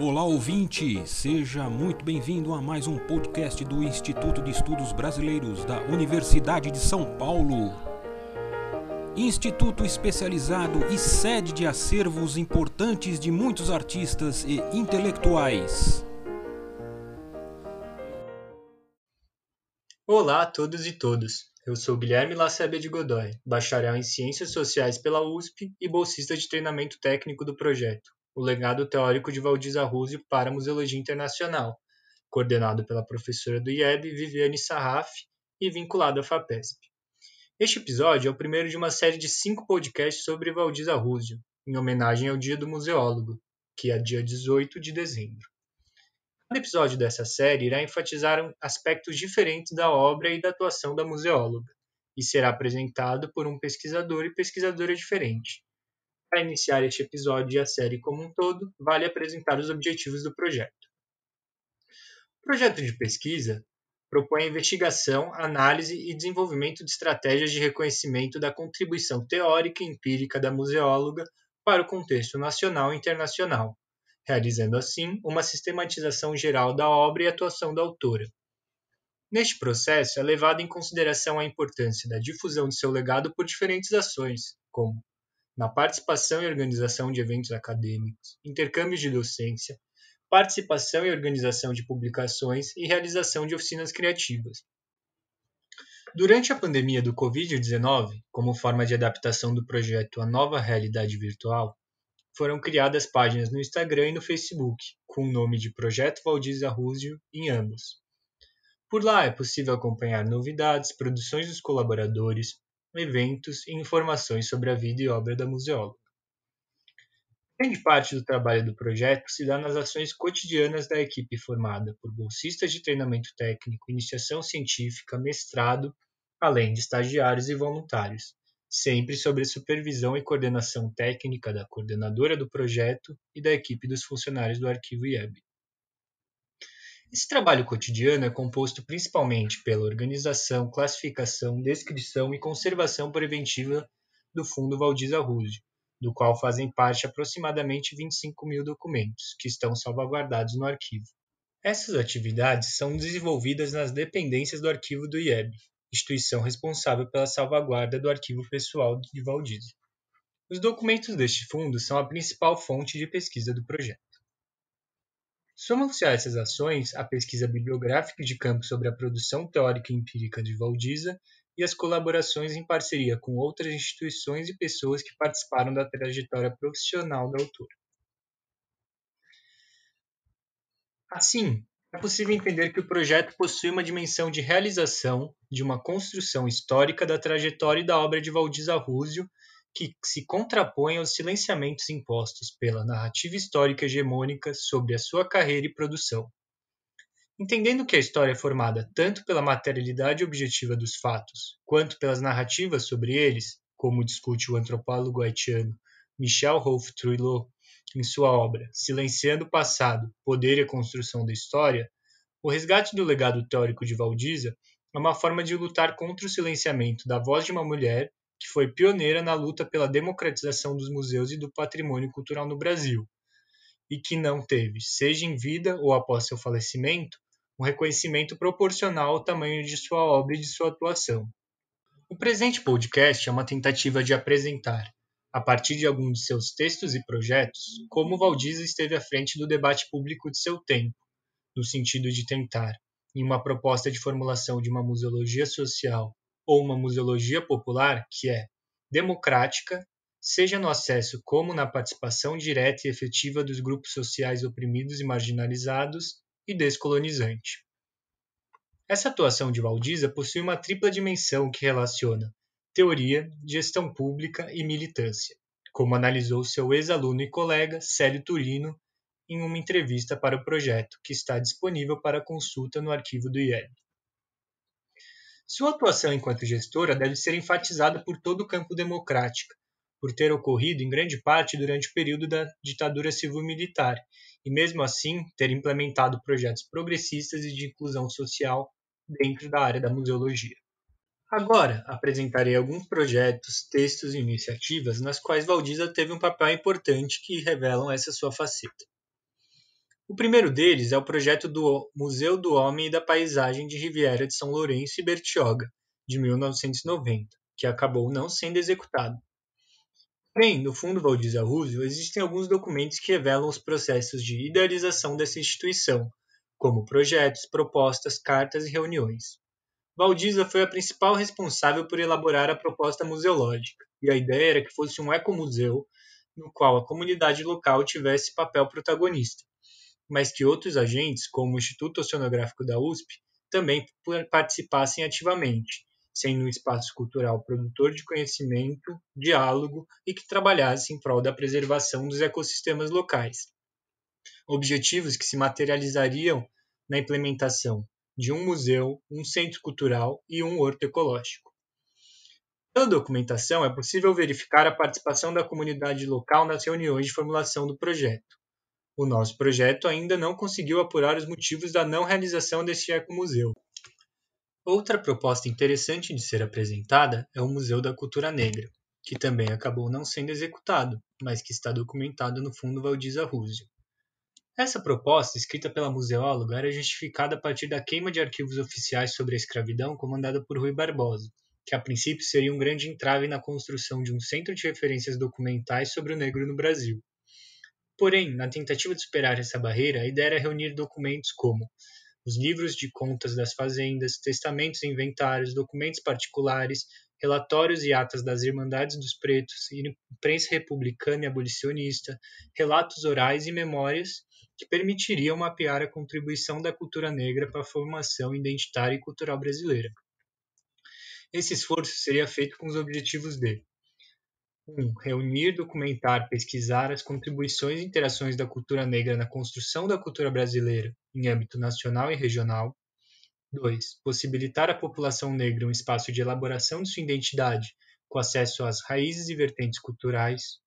Olá ouvinte, seja muito bem-vindo a mais um podcast do Instituto de Estudos Brasileiros da Universidade de São Paulo. Instituto especializado e sede de acervos importantes de muitos artistas e intelectuais. Olá a todos e todas. Eu sou Guilherme Lacébia de Godoy, bacharel em Ciências Sociais pela USP e bolsista de treinamento técnico do projeto o legado teórico de Valdir Arruzio para a Museologia Internacional, coordenado pela professora do IEB, Viviane Sarraf, e vinculado à FAPESP. Este episódio é o primeiro de uma série de cinco podcasts sobre Valdir Arruzio, em homenagem ao Dia do Museólogo, que é dia 18 de dezembro. Cada episódio dessa série irá enfatizar aspectos diferentes da obra e da atuação da museóloga, e será apresentado por um pesquisador e pesquisadora diferente, para iniciar este episódio e a série como um todo, vale apresentar os objetivos do projeto. O projeto de pesquisa propõe a investigação, análise e desenvolvimento de estratégias de reconhecimento da contribuição teórica e empírica da museóloga para o contexto nacional e internacional, realizando assim uma sistematização geral da obra e atuação da autora. Neste processo é levada em consideração a importância da difusão de seu legado por diferentes ações, como na participação e organização de eventos acadêmicos, intercâmbios de docência, participação e organização de publicações e realização de oficinas criativas. Durante a pandemia do Covid-19, como forma de adaptação do projeto à nova realidade virtual, foram criadas páginas no Instagram e no Facebook, com o nome de Projeto Valdir Arruzio em ambos. Por lá é possível acompanhar novidades, produções dos colaboradores, eventos e informações sobre a vida e obra da museóloga. Grande parte do trabalho do projeto se dá nas ações cotidianas da equipe formada por bolsistas de treinamento técnico, iniciação científica, mestrado, além de estagiários e voluntários, sempre sob a supervisão e coordenação técnica da coordenadora do projeto e da equipe dos funcionários do arquivo IEB. Esse trabalho cotidiano é composto principalmente pela organização, classificação, descrição e conservação preventiva do Fundo Valdir Arruzio, do qual fazem parte aproximadamente 25 mil documentos, que estão salvaguardados no arquivo. Essas atividades são desenvolvidas nas dependências do arquivo do IEB, instituição responsável pela salvaguarda do arquivo pessoal de Valdir. Os documentos deste fundo são a principal fonte de pesquisa do projeto. Somam-se a essas ações a pesquisa bibliográfica de campo sobre a produção teórica e empírica de Valdiza e as colaborações em parceria com outras instituições e pessoas que participaram da trajetória profissional da autora. Assim, é possível entender que o projeto possui uma dimensão de realização de uma construção histórica da trajetória e da obra de Valdir Arruzio que se contrapõe aos silenciamentos impostos pela narrativa histórica hegemônica sobre a sua carreira e produção. Entendendo que a história é formada tanto pela materialidade objetiva dos fatos, quanto pelas narrativas sobre eles, como discute o antropólogo haitiano Michel Rolf Truilot em sua obra Silenciando o Passado, Poder e a Construção da História, o resgate do legado teórico de Valdiza é uma forma de lutar contra o silenciamento da voz de uma mulher que foi pioneira na luta pela democratização dos museus e do patrimônio cultural no Brasil, e que não teve, seja em vida ou após seu falecimento, um reconhecimento proporcional ao tamanho de sua obra e de sua atuação. O presente podcast é uma tentativa de apresentar, a partir de alguns de seus textos e projetos, como Valdiza esteve à frente do debate público de seu tempo, no sentido de tentar, em uma proposta de formulação de uma museologia social ou uma museologia popular que é democrática, seja no acesso como na participação direta e efetiva dos grupos sociais oprimidos e marginalizados, e descolonizante. Essa atuação de Valdiza possui uma tripla dimensão que relaciona teoria, gestão pública e militância, como analisou seu ex-aluno e colega Célio Turino em uma entrevista para o projeto, que está disponível para consulta no arquivo do IEB. Sua atuação enquanto gestora deve ser enfatizada por todo o campo democrático, por ter ocorrido em grande parte durante o período da ditadura civil-militar, e mesmo assim ter implementado projetos progressistas e de inclusão social dentro da área da museologia. Agora, apresentarei alguns projetos, textos e iniciativas nas quais Valdiza teve um papel importante que revelam essa sua faceta. O primeiro deles é o projeto do Museu do Homem e da Paisagem de Riviera de São Lourenço e Bertioga, de 1990, que acabou não sendo executado. Porém, no Fundo Valdir Arruzio, existem alguns documentos que revelam os processos de idealização dessa instituição, como projetos, propostas, cartas e reuniões. Valdiza foi a principal responsável por elaborar a proposta museológica, e a ideia era que fosse um ecomuseu no qual a comunidade local tivesse papel protagonista, mas que outros agentes, como o Instituto Oceanográfico da USP, também participassem ativamente, sendo um espaço cultural produtor de conhecimento, diálogo e que trabalhasse em prol da preservação dos ecossistemas locais. Objetivos que se materializariam na implementação de um museu, um centro cultural e um horto ecológico. Pela documentação, é possível verificar a participação da comunidade local nas reuniões de formulação do projeto. O nosso projeto ainda não conseguiu apurar os motivos da não realização deste ecomuseu. Outra proposta interessante de ser apresentada é o Museu da Cultura Negra, que também acabou não sendo executado, mas que está documentado no Fundo Valdiza Rússio. Essa proposta, escrita pela museóloga, era justificada a partir da queima de arquivos oficiais sobre a escravidão comandada por Rui Barbosa, que a princípio seria um grande entrave na construção de um centro de referências documentais sobre o negro no Brasil. Porém, na tentativa de superar essa barreira, a ideia era reunir documentos como os livros de contas das fazendas, testamentos e inventários, documentos particulares, relatórios e atas das Irmandades dos Pretos, imprensa republicana e abolicionista, relatos orais e memórias que permitiriam mapear a contribuição da cultura negra para a formação identitária e cultural brasileira. Esse esforço seria feito com os objetivos de 1. Um, reunir, documentar, pesquisar as contribuições e interações da cultura negra na construção da cultura brasileira em âmbito nacional e regional. 2. Possibilitar à população negra um espaço de elaboração de sua identidade com acesso às raízes e vertentes culturais.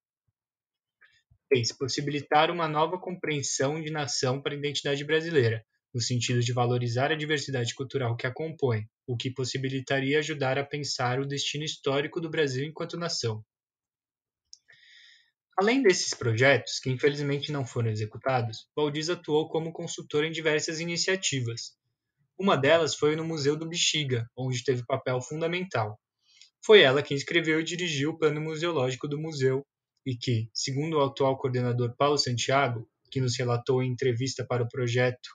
3. Possibilitar uma nova compreensão de nação para a identidade brasileira, no sentido de valorizar a diversidade cultural que a compõe, o que possibilitaria ajudar a pensar o destino histórico do Brasil enquanto nação. Além desses projetos, que infelizmente não foram executados, Valdiz atuou como consultor em diversas iniciativas. Uma delas foi no Museu do Bexiga, onde teve papel fundamental. Foi ela quem escreveu e dirigiu o plano museológico do museu e que, segundo o atual coordenador Paulo Santiago, que nos relatou em entrevista para o projeto,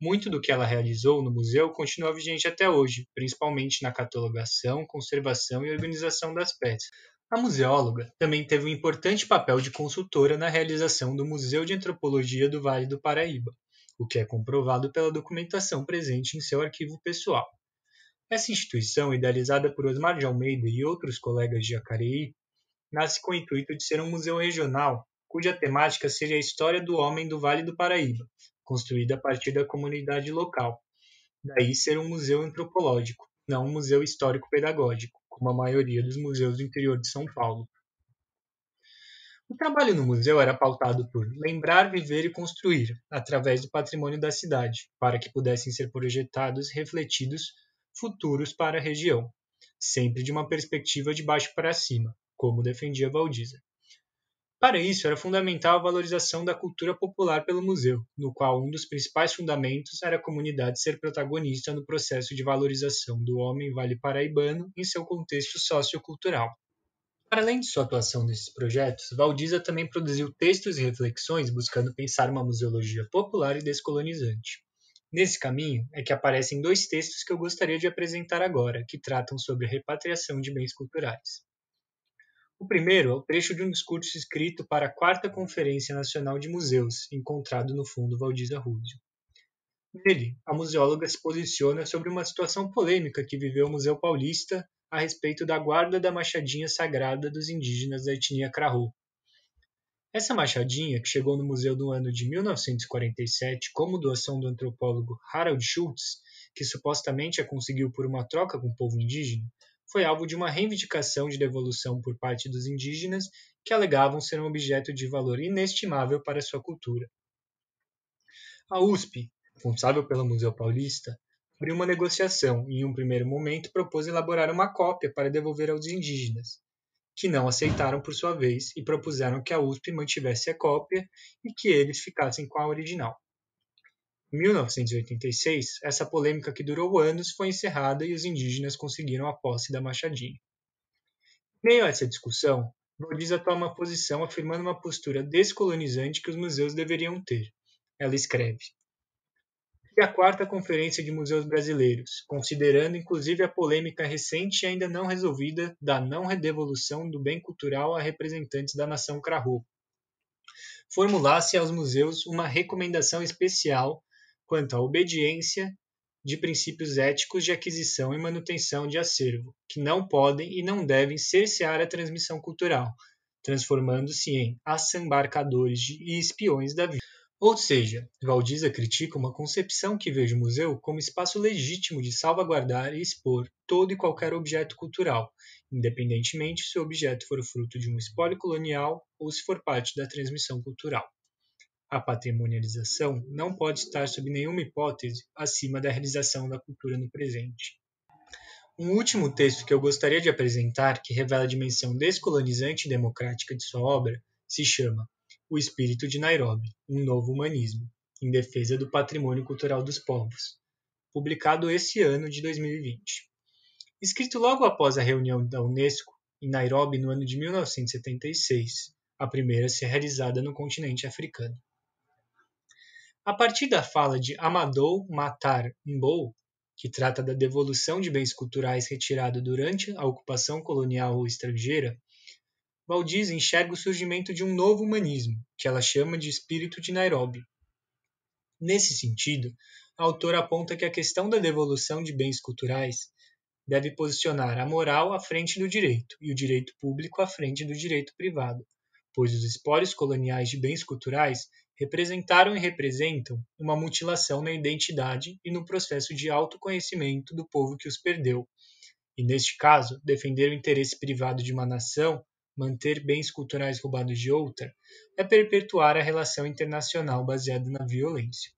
muito do que ela realizou no museu continua vigente até hoje, principalmente na catalogação, conservação e organização das peças. A museóloga também teve um importante papel de consultora na realização do Museu de Antropologia do Vale do Paraíba, o que é comprovado pela documentação presente em seu arquivo pessoal. Essa instituição, idealizada por Osmar de Almeida e outros colegas de Jacareí, nasce com o intuito de ser um museu regional, cuja temática seja a história do homem do Vale do Paraíba, construída a partir da comunidade local. Daí ser um museu antropológico, não um museu histórico-pedagógico como a maioria dos museus do interior de São Paulo. O trabalho no museu era pautado por lembrar, viver e construir, através do patrimônio da cidade, para que pudessem ser projetados e refletidos futuros para a região, sempre de uma perspectiva de baixo para cima, como defendia Valdiza. Para isso, era fundamental a valorização da cultura popular pelo museu, no qual um dos principais fundamentos era a comunidade ser protagonista no processo de valorização do homem vale paraibano em seu contexto sociocultural. Para além de sua atuação nesses projetos, Valdiza também produziu textos e reflexões buscando pensar uma museologia popular e descolonizante. Nesse caminho é que aparecem dois textos que eu gostaria de apresentar agora, que tratam sobre a repatriação de bens culturais. O primeiro é o trecho de um discurso escrito para a Quarta Conferência Nacional de Museus, encontrado no Fundo Valdiza Rússio. Nele, a museóloga se posiciona sobre uma situação polêmica que viveu o Museu Paulista a respeito da guarda da machadinha sagrada dos indígenas da etnia Krahô. Essa machadinha, que chegou no museu no ano de 1947 como doação do antropólogo Harald Schultz, que supostamente a conseguiu por uma troca com o povo indígena, foi alvo de uma reivindicação de devolução por parte dos indígenas que alegavam ser um objeto de valor inestimável para sua cultura. A USP, responsável pelo Museu Paulista, abriu uma negociação e, em um primeiro momento, propôs elaborar uma cópia para devolver aos indígenas, que não aceitaram por sua vez e propuseram que a USP mantivesse a cópia e que eles ficassem com a original. Em 1986, essa polêmica que durou anos foi encerrada e os indígenas conseguiram a posse da Machadinha. Meio a essa discussão, Valdiza toma uma posição afirmando uma postura descolonizante que os museus deveriam ter. Ela escreve: e a quarta Conferência de Museus Brasileiros, considerando inclusive a polêmica recente e ainda não resolvida da não redevolução do bem cultural a representantes da nação Krahô. Formulasse aos museus uma recomendação especial quanto à obediência de princípios éticos de aquisição e manutenção de acervo, que não podem e não devem cercear a transmissão cultural, transformando-se em assambarcadores e espiões da vida. Ou seja, Valdiza critica uma concepção que veja o museu como espaço legítimo de salvaguardar e expor todo e qualquer objeto cultural, independentemente se o objeto for fruto de um espólio colonial ou se for parte da transmissão cultural. A patrimonialização não pode estar sob nenhuma hipótese acima da realização da cultura no presente. Um último texto que eu gostaria de apresentar, que revela a dimensão descolonizante e democrática de sua obra, se chama o Espírito de Nairobi, um novo humanismo, em defesa do patrimônio cultural dos povos, publicado esse ano de 2020. Escrito logo após a reunião da Unesco em Nairobi no ano de 1976, a primeira a ser realizada no continente africano. A partir da fala de Amadou Matar Mbou, que trata da devolução de bens culturais retirados durante a ocupação colonial ou estrangeira, Valdiz enxerga o surgimento de um novo humanismo, que ela chama de espírito de Nairobi. Nesse sentido, a autora aponta que a questão da devolução de bens culturais deve posicionar a moral à frente do direito e o direito público à frente do direito privado, pois os espólios coloniais de bens culturais representaram e representam uma mutilação na identidade e no processo de autoconhecimento do povo que os perdeu. E neste caso, defender o interesse privado de uma nação manter bens culturais roubados de outra, é perpetuar a relação internacional baseada na violência.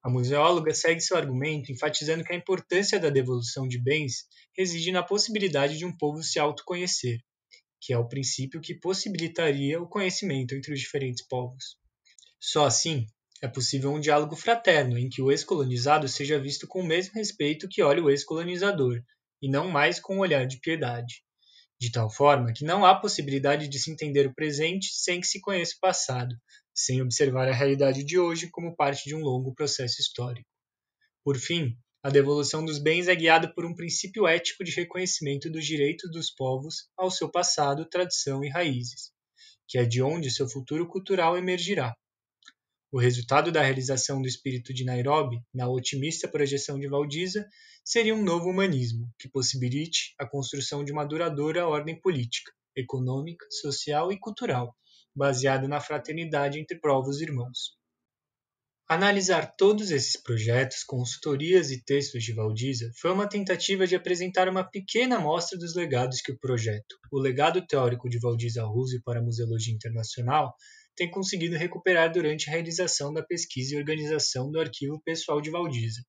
A museóloga segue seu argumento enfatizando que a importância da devolução de bens reside na possibilidade de um povo se autoconhecer, que é o princípio que possibilitaria o conhecimento entre os diferentes povos. Só assim é possível um diálogo fraterno em que o ex-colonizado seja visto com o mesmo respeito que olha o ex-colonizador, e não mais com um olhar de piedade de tal forma que não há possibilidade de se entender o presente sem que se conheça o passado, sem observar a realidade de hoje como parte de um longo processo histórico. Por fim, a devolução dos bens é guiada por um princípio ético de reconhecimento dos direitos dos povos ao seu passado, tradição e raízes, que é de onde seu futuro cultural emergirá. O resultado da realização do espírito de Nairobi, na otimista projeção de Valdiza, seria um novo humanismo que possibilite a construção de uma duradoura ordem política, econômica, social e cultural, baseada na fraternidade entre povos irmãos. Analisar todos esses projetos, consultorias e textos de Valdiza foi uma tentativa de apresentar uma pequena amostra dos legados que o projeto, o legado teórico de Valdiza Ruzzi para a Museologia Internacional, tem conseguido recuperar durante a realização da pesquisa e organização do arquivo pessoal de Valdiza.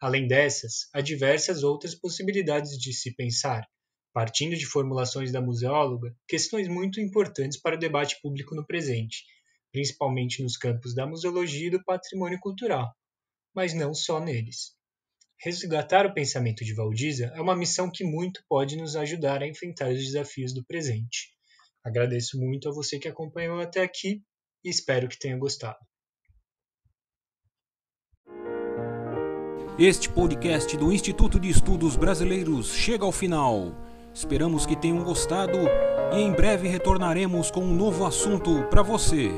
Além dessas, há diversas outras possibilidades de se pensar, partindo de formulações da museóloga, questões muito importantes para o debate público no presente, principalmente nos campos da museologia e do patrimônio cultural, mas não só neles. Resgatar o pensamento de Valdiza é uma missão que muito pode nos ajudar a enfrentar os desafios do presente. Agradeço muito a você que acompanhou até aqui e espero que tenha gostado. Este podcast do Instituto de Estudos Brasileiros chega ao final. Esperamos que tenham gostado e em breve retornaremos com um novo assunto para você.